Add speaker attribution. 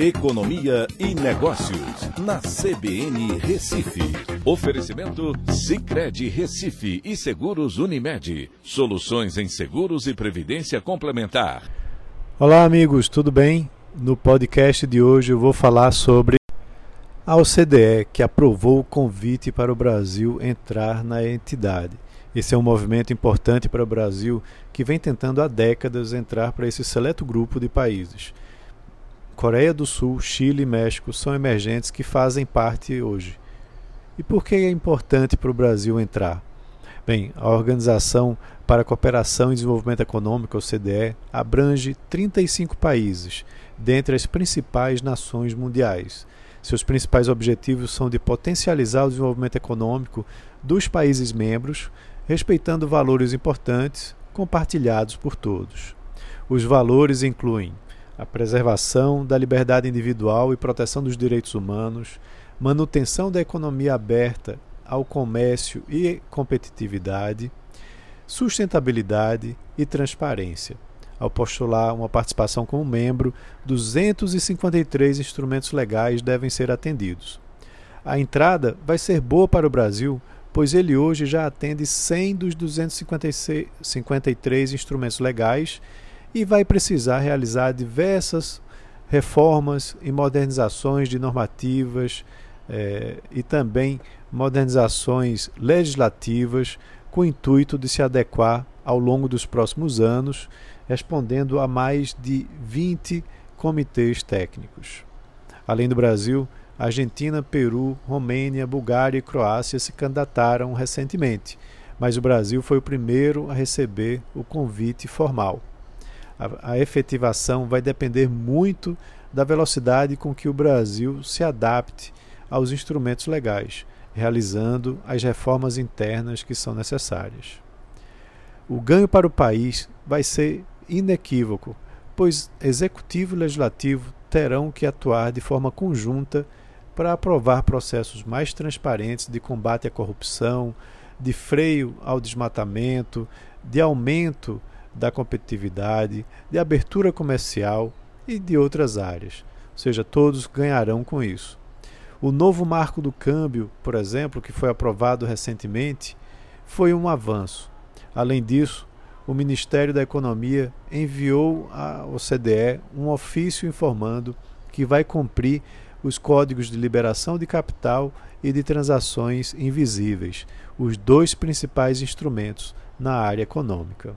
Speaker 1: Economia e Negócios, na CBN Recife. Oferecimento Cicred Recife e Seguros Unimed. Soluções em seguros e previdência complementar.
Speaker 2: Olá, amigos, tudo bem? No podcast de hoje eu vou falar sobre a OCDE, que aprovou o convite para o Brasil entrar na entidade. Esse é um movimento importante para o Brasil que vem tentando há décadas entrar para esse seleto grupo de países. Coreia do Sul, Chile e México são emergentes que fazem parte hoje. E por que é importante para o Brasil entrar? Bem, a Organização para a Cooperação e Desenvolvimento Econômico, OCDE, abrange 35 países, dentre as principais nações mundiais. Seus principais objetivos são de potencializar o desenvolvimento econômico dos países membros, respeitando valores importantes compartilhados por todos. Os valores incluem a preservação da liberdade individual e proteção dos direitos humanos, manutenção da economia aberta ao comércio e competitividade, sustentabilidade e transparência. Ao postular uma participação como membro, 253 instrumentos legais devem ser atendidos. A entrada vai ser boa para o Brasil, pois ele hoje já atende 100 dos 253 instrumentos legais e vai precisar realizar diversas reformas e modernizações de normativas eh, e também modernizações legislativas com o intuito de se adequar ao longo dos próximos anos, respondendo a mais de 20 comitês técnicos. Além do Brasil, Argentina, Peru, Romênia, Bulgária e Croácia se candidataram recentemente, mas o Brasil foi o primeiro a receber o convite formal a, a efetivação vai depender muito da velocidade com que o Brasil se adapte aos instrumentos legais, realizando as reformas internas que são necessárias. O ganho para o país vai ser inequívoco, pois executivo e legislativo terão que atuar de forma conjunta para aprovar processos mais transparentes de combate à corrupção, de freio ao desmatamento, de aumento da competitividade, de abertura comercial e de outras áreas. Ou seja, todos ganharão com isso. O novo marco do câmbio, por exemplo, que foi aprovado recentemente, foi um avanço. Além disso, o Ministério da Economia enviou à OCDE um ofício informando que vai cumprir os códigos de liberação de capital e de transações invisíveis, os dois principais instrumentos na área econômica.